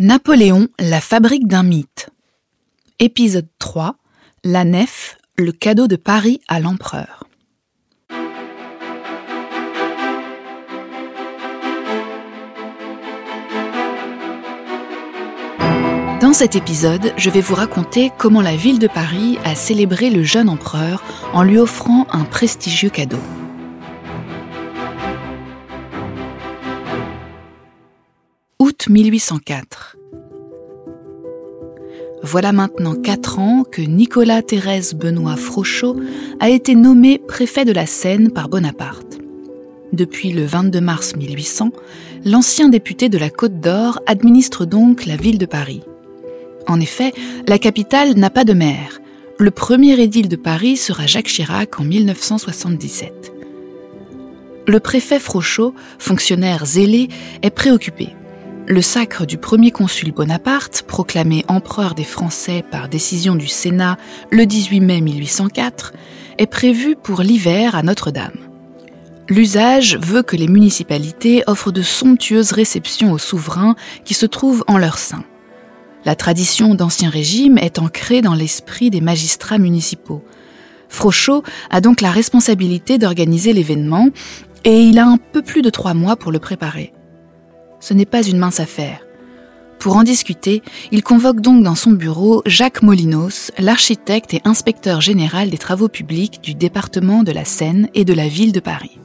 Napoléon, la fabrique d'un mythe. Épisode 3. La nef, le cadeau de Paris à l'empereur. Dans cet épisode, je vais vous raconter comment la ville de Paris a célébré le jeune empereur en lui offrant un prestigieux cadeau. Août 1804. Voilà maintenant quatre ans que Nicolas Thérèse Benoît Frochot a été nommé préfet de la Seine par Bonaparte. Depuis le 22 mars 1800, l'ancien député de la Côte d'Or administre donc la ville de Paris. En effet, la capitale n'a pas de maire. Le premier édile de Paris sera Jacques Chirac en 1977. Le préfet Frochot, fonctionnaire zélé, est préoccupé. Le sacre du premier consul Bonaparte, proclamé empereur des Français par décision du Sénat le 18 mai 1804, est prévu pour l'hiver à Notre-Dame. L'usage veut que les municipalités offrent de somptueuses réceptions aux souverains qui se trouvent en leur sein. La tradition d'Ancien Régime est ancrée dans l'esprit des magistrats municipaux. Frochot a donc la responsabilité d'organiser l'événement et il a un peu plus de trois mois pour le préparer ce n'est pas une mince affaire. Pour en discuter, il convoque donc dans son bureau Jacques Molinos, l'architecte et inspecteur général des travaux publics du département de la Seine et de la ville de Paris.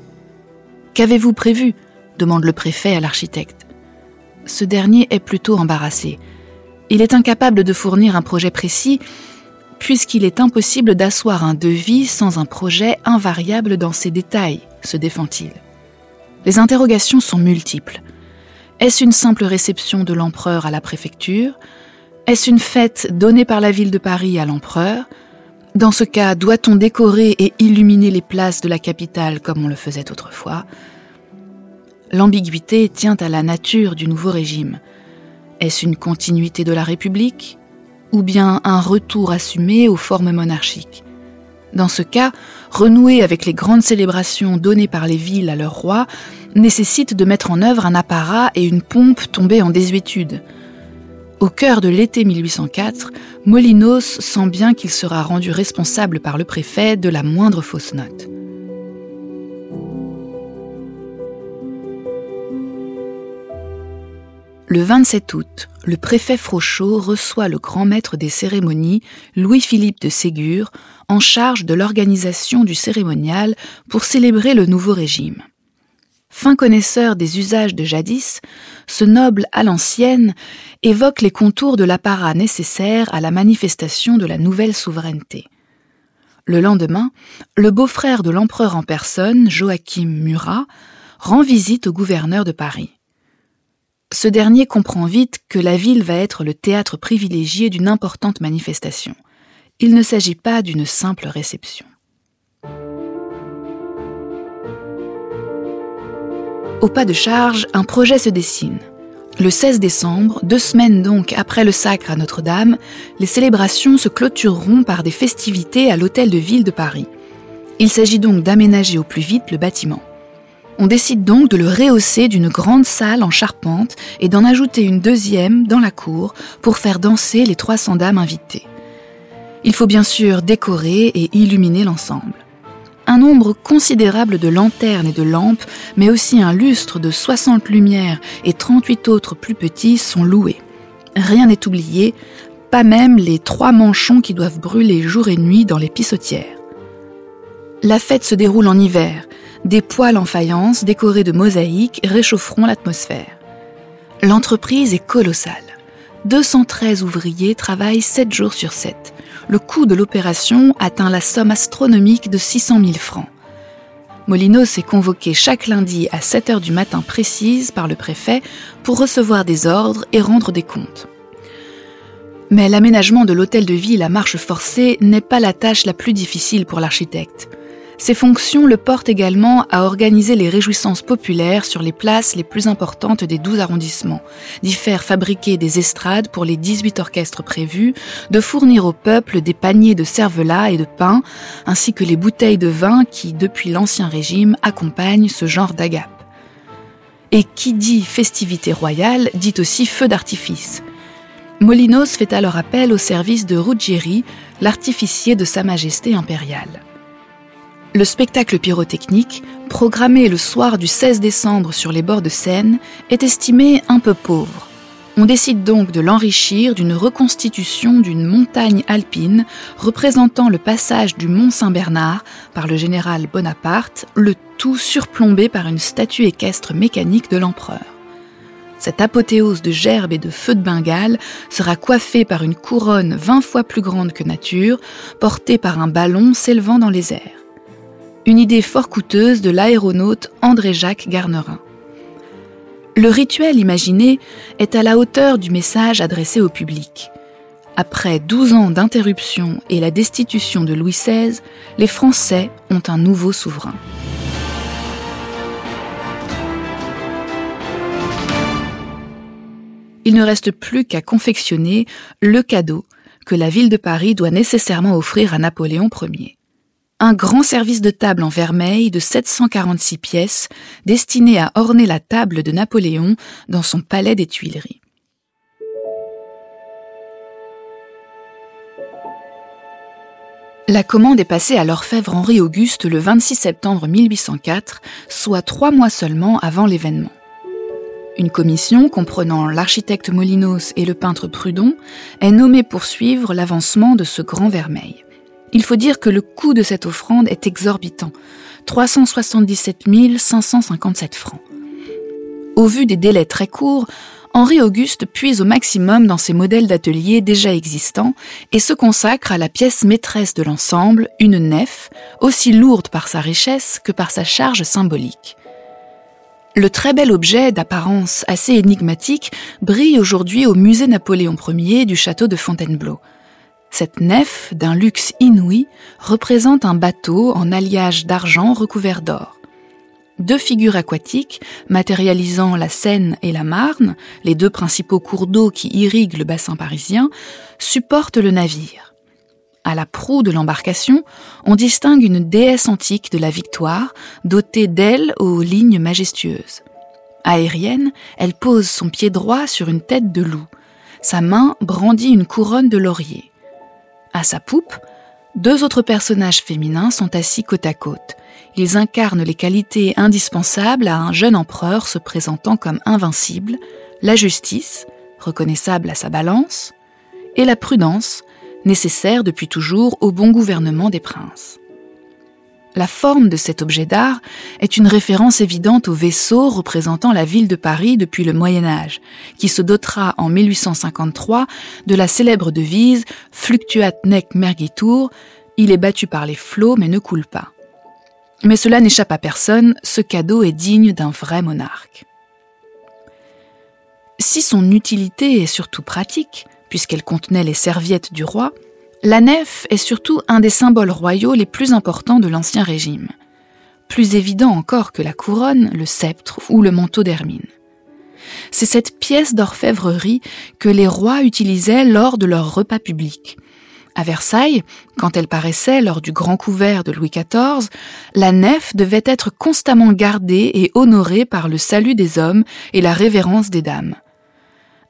Qu'avez-vous prévu? demande le préfet à l'architecte. Ce dernier est plutôt embarrassé. Il est incapable de fournir un projet précis puisqu'il est impossible d'asseoir un devis sans un projet invariable dans ses détails, se défend-il. Les interrogations sont multiples. Est-ce une simple réception de l'empereur à la préfecture? Est-ce une fête donnée par la ville de Paris à l'empereur? Dans ce cas, doit-on décorer et illuminer les places de la capitale comme on le faisait autrefois? L'ambiguïté tient à la nature du nouveau régime. Est-ce une continuité de la République? Ou bien un retour assumé aux formes monarchiques? Dans ce cas, renouer avec les grandes célébrations données par les villes à leurs rois nécessite de mettre en œuvre un apparat et une pompe tombés en désuétude. Au cœur de l'été 1804, Molinos sent bien qu'il sera rendu responsable par le préfet de la moindre fausse note. Le 27 août, le préfet Frochot reçoit le grand maître des cérémonies, Louis-Philippe de Ségur, en charge de l'organisation du cérémonial pour célébrer le nouveau régime. Fin connaisseur des usages de jadis, ce noble à l'ancienne évoque les contours de l'apparat nécessaire à la manifestation de la nouvelle souveraineté. Le lendemain, le beau-frère de l'empereur en personne, Joachim Murat, rend visite au gouverneur de Paris. Ce dernier comprend vite que la ville va être le théâtre privilégié d'une importante manifestation. Il ne s'agit pas d'une simple réception. Au pas de charge, un projet se dessine. Le 16 décembre, deux semaines donc après le sacre à Notre-Dame, les célébrations se clôtureront par des festivités à l'hôtel de ville de Paris. Il s'agit donc d'aménager au plus vite le bâtiment. On décide donc de le rehausser d'une grande salle en charpente et d'en ajouter une deuxième dans la cour pour faire danser les 300 dames invitées. Il faut bien sûr décorer et illuminer l'ensemble. Un nombre considérable de lanternes et de lampes, mais aussi un lustre de 60 lumières et 38 autres plus petits sont loués. Rien n'est oublié, pas même les trois manchons qui doivent brûler jour et nuit dans les pissotières. La fête se déroule en hiver, des poêles en faïence décorés de mosaïques réchaufferont l'atmosphère. L'entreprise est colossale. 213 ouvriers travaillent 7 jours sur 7. Le coût de l'opération atteint la somme astronomique de 600 000 francs. Molinos est convoqué chaque lundi à 7 heures du matin précise par le préfet pour recevoir des ordres et rendre des comptes. Mais l'aménagement de l'hôtel de ville à marche forcée n'est pas la tâche la plus difficile pour l'architecte. Ces fonctions le portent également à organiser les réjouissances populaires sur les places les plus importantes des 12 arrondissements, d'y faire fabriquer des estrades pour les 18 orchestres prévus, de fournir au peuple des paniers de cervelas et de pain, ainsi que les bouteilles de vin qui, depuis l'Ancien Régime, accompagnent ce genre d'agape. Et qui dit festivité royale dit aussi feu d'artifice. Molinos fait alors appel au service de Ruggieri, l'artificier de Sa Majesté impériale. Le spectacle pyrotechnique, programmé le soir du 16 décembre sur les bords de Seine, est estimé un peu pauvre. On décide donc de l'enrichir d'une reconstitution d'une montagne alpine représentant le passage du mont Saint-Bernard par le général Bonaparte, le tout surplombé par une statue équestre mécanique de l'empereur. Cette apothéose de gerbes et de feux de Bengale sera coiffée par une couronne vingt fois plus grande que nature, portée par un ballon s'élevant dans les airs. Une idée fort coûteuse de l'aéronaute André-Jacques Garnerin. Le rituel imaginé est à la hauteur du message adressé au public. Après 12 ans d'interruption et la destitution de Louis XVI, les Français ont un nouveau souverain. Il ne reste plus qu'à confectionner le cadeau que la ville de Paris doit nécessairement offrir à Napoléon Ier un grand service de table en vermeil de 746 pièces destiné à orner la table de Napoléon dans son palais des Tuileries. La commande est passée à l'orfèvre Henri Auguste le 26 septembre 1804, soit trois mois seulement avant l'événement. Une commission comprenant l'architecte Molinos et le peintre Prudhon est nommée pour suivre l'avancement de ce grand vermeil. Il faut dire que le coût de cette offrande est exorbitant, 377 557 francs. Au vu des délais très courts, Henri Auguste puise au maximum dans ses modèles d'atelier déjà existants et se consacre à la pièce maîtresse de l'ensemble, une nef, aussi lourde par sa richesse que par sa charge symbolique. Le très bel objet d'apparence assez énigmatique brille aujourd'hui au musée Napoléon Ier du château de Fontainebleau. Cette nef, d'un luxe inouï, représente un bateau en alliage d'argent recouvert d'or. Deux figures aquatiques, matérialisant la Seine et la Marne, les deux principaux cours d'eau qui irriguent le bassin parisien, supportent le navire. À la proue de l'embarcation, on distingue une déesse antique de la victoire, dotée d'ailes aux lignes majestueuses. Aérienne, elle pose son pied droit sur une tête de loup. Sa main brandit une couronne de laurier. À sa poupe, deux autres personnages féminins sont assis côte à côte. Ils incarnent les qualités indispensables à un jeune empereur se présentant comme invincible, la justice, reconnaissable à sa balance, et la prudence, nécessaire depuis toujours au bon gouvernement des princes. La forme de cet objet d'art est une référence évidente au vaisseau représentant la ville de Paris depuis le Moyen Âge, qui se dotera en 1853 de la célèbre devise Fluctuat nec mergitur, il est battu par les flots mais ne coule pas. Mais cela n'échappe à personne, ce cadeau est digne d'un vrai monarque. Si son utilité est surtout pratique, puisqu'elle contenait les serviettes du roi, la nef est surtout un des symboles royaux les plus importants de l'Ancien Régime. Plus évident encore que la couronne, le sceptre ou le manteau d'hermine. C'est cette pièce d'orfèvrerie que les rois utilisaient lors de leurs repas publics. À Versailles, quand elle paraissait lors du grand couvert de Louis XIV, la nef devait être constamment gardée et honorée par le salut des hommes et la révérence des dames.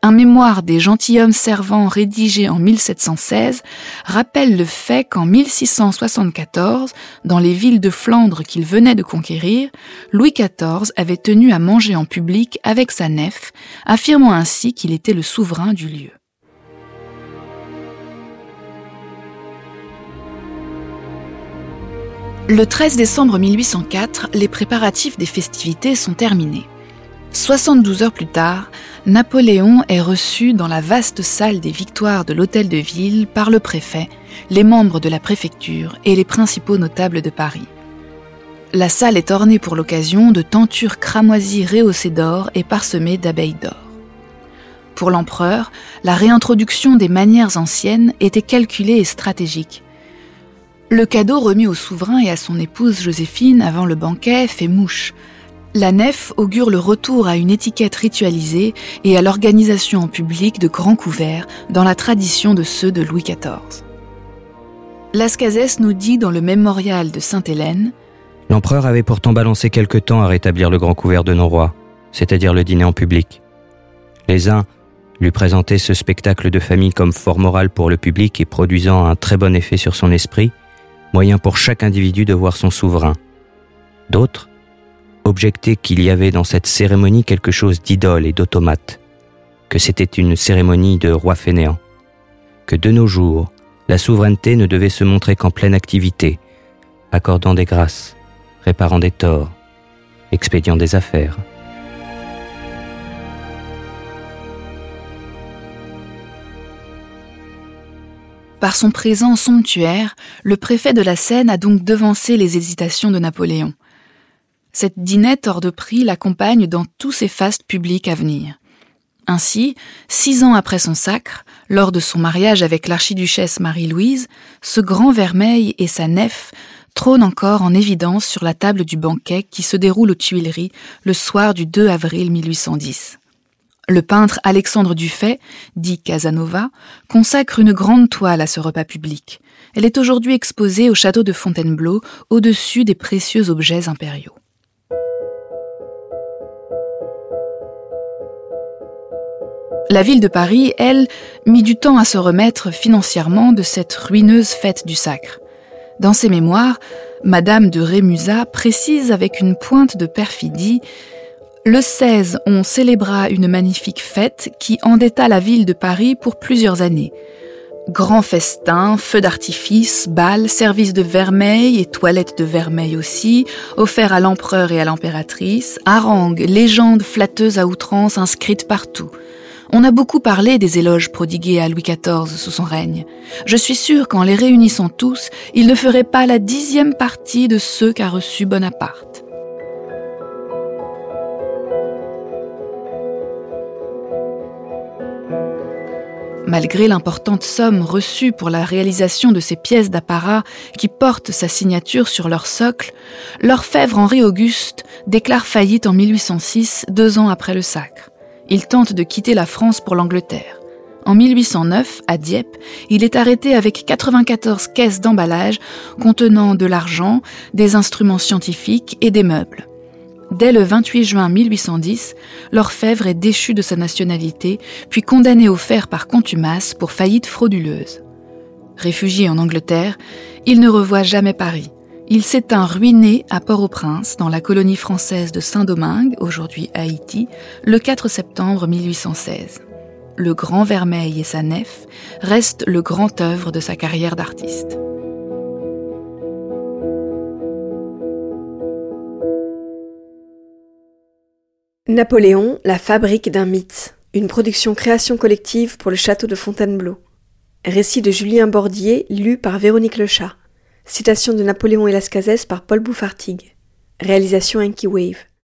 Un mémoire des gentilshommes servants rédigé en 1716 rappelle le fait qu'en 1674, dans les villes de Flandre qu'il venait de conquérir, Louis XIV avait tenu à manger en public avec sa nef, affirmant ainsi qu'il était le souverain du lieu. Le 13 décembre 1804, les préparatifs des festivités sont terminés. 72 heures plus tard, Napoléon est reçu dans la vaste salle des victoires de l'hôtel de ville par le préfet, les membres de la préfecture et les principaux notables de Paris. La salle est ornée pour l'occasion de tentures cramoisies rehaussées d'or et parsemées d'abeilles d'or. Pour l'empereur, la réintroduction des manières anciennes était calculée et stratégique. Le cadeau remis au souverain et à son épouse Joséphine avant le banquet fait mouche, la nef augure le retour à une étiquette ritualisée et à l'organisation en public de grands couverts dans la tradition de ceux de Louis XIV. Lascazès nous dit dans le mémorial de Sainte-Hélène L'empereur avait pourtant balancé quelque temps à rétablir le grand couvert de nos rois. c'est-à-dire le dîner en public. Les uns lui présentaient ce spectacle de famille comme fort moral pour le public et produisant un très bon effet sur son esprit, moyen pour chaque individu de voir son souverain. D'autres objectaient qu'il y avait dans cette cérémonie quelque chose d'idole et d'automate, que c'était une cérémonie de roi fainéant, que de nos jours, la souveraineté ne devait se montrer qu'en pleine activité, accordant des grâces, réparant des torts, expédiant des affaires. Par son présent somptuaire, le préfet de la Seine a donc devancé les hésitations de Napoléon. Cette dinette hors de prix l'accompagne dans tous ses fastes publics à venir. Ainsi, six ans après son sacre, lors de son mariage avec l'archiduchesse Marie-Louise, ce grand vermeil et sa nef trônent encore en évidence sur la table du banquet qui se déroule aux Tuileries le soir du 2 avril 1810. Le peintre Alexandre Dufay, dit Casanova, consacre une grande toile à ce repas public. Elle est aujourd'hui exposée au château de Fontainebleau, au-dessus des précieux objets impériaux. La ville de Paris, elle, mit du temps à se remettre financièrement de cette ruineuse fête du sacre. Dans ses mémoires, Madame de Rémusat précise avec une pointe de perfidie le 16, on célébra une magnifique fête qui endetta la ville de Paris pour plusieurs années. Grands festins, feux d'artifice, bals, services de vermeil et toilettes de vermeil aussi, offerts à l'empereur et à l'impératrice, harangues, légendes flatteuses à outrance inscrites partout. On a beaucoup parlé des éloges prodigués à Louis XIV sous son règne. Je suis sûr qu'en les réunissant tous, il ne ferait pas la dixième partie de ceux qu'a reçus Bonaparte. Malgré l'importante somme reçue pour la réalisation de ces pièces d'apparat qui portent sa signature sur leur socle, l'orfèvre Henri Auguste déclare faillite en 1806, deux ans après le sacre. Il tente de quitter la France pour l'Angleterre. En 1809, à Dieppe, il est arrêté avec 94 caisses d'emballage contenant de l'argent, des instruments scientifiques et des meubles. Dès le 28 juin 1810, l'orfèvre est déchu de sa nationalité, puis condamné au fer par contumace pour faillite frauduleuse. Réfugié en Angleterre, il ne revoit jamais Paris. Il s'éteint ruiné à Port-au-Prince, dans la colonie française de Saint-Domingue, aujourd'hui Haïti, le 4 septembre 1816. Le Grand Vermeil et sa nef restent le grand œuvre de sa carrière d'artiste. Napoléon, la fabrique d'un mythe. Une production création collective pour le château de Fontainebleau. Récit de Julien Bordier, lu par Véronique Lechat. Citation de Napoléon et par Paul Bouffartigue. Réalisation Enki Wave.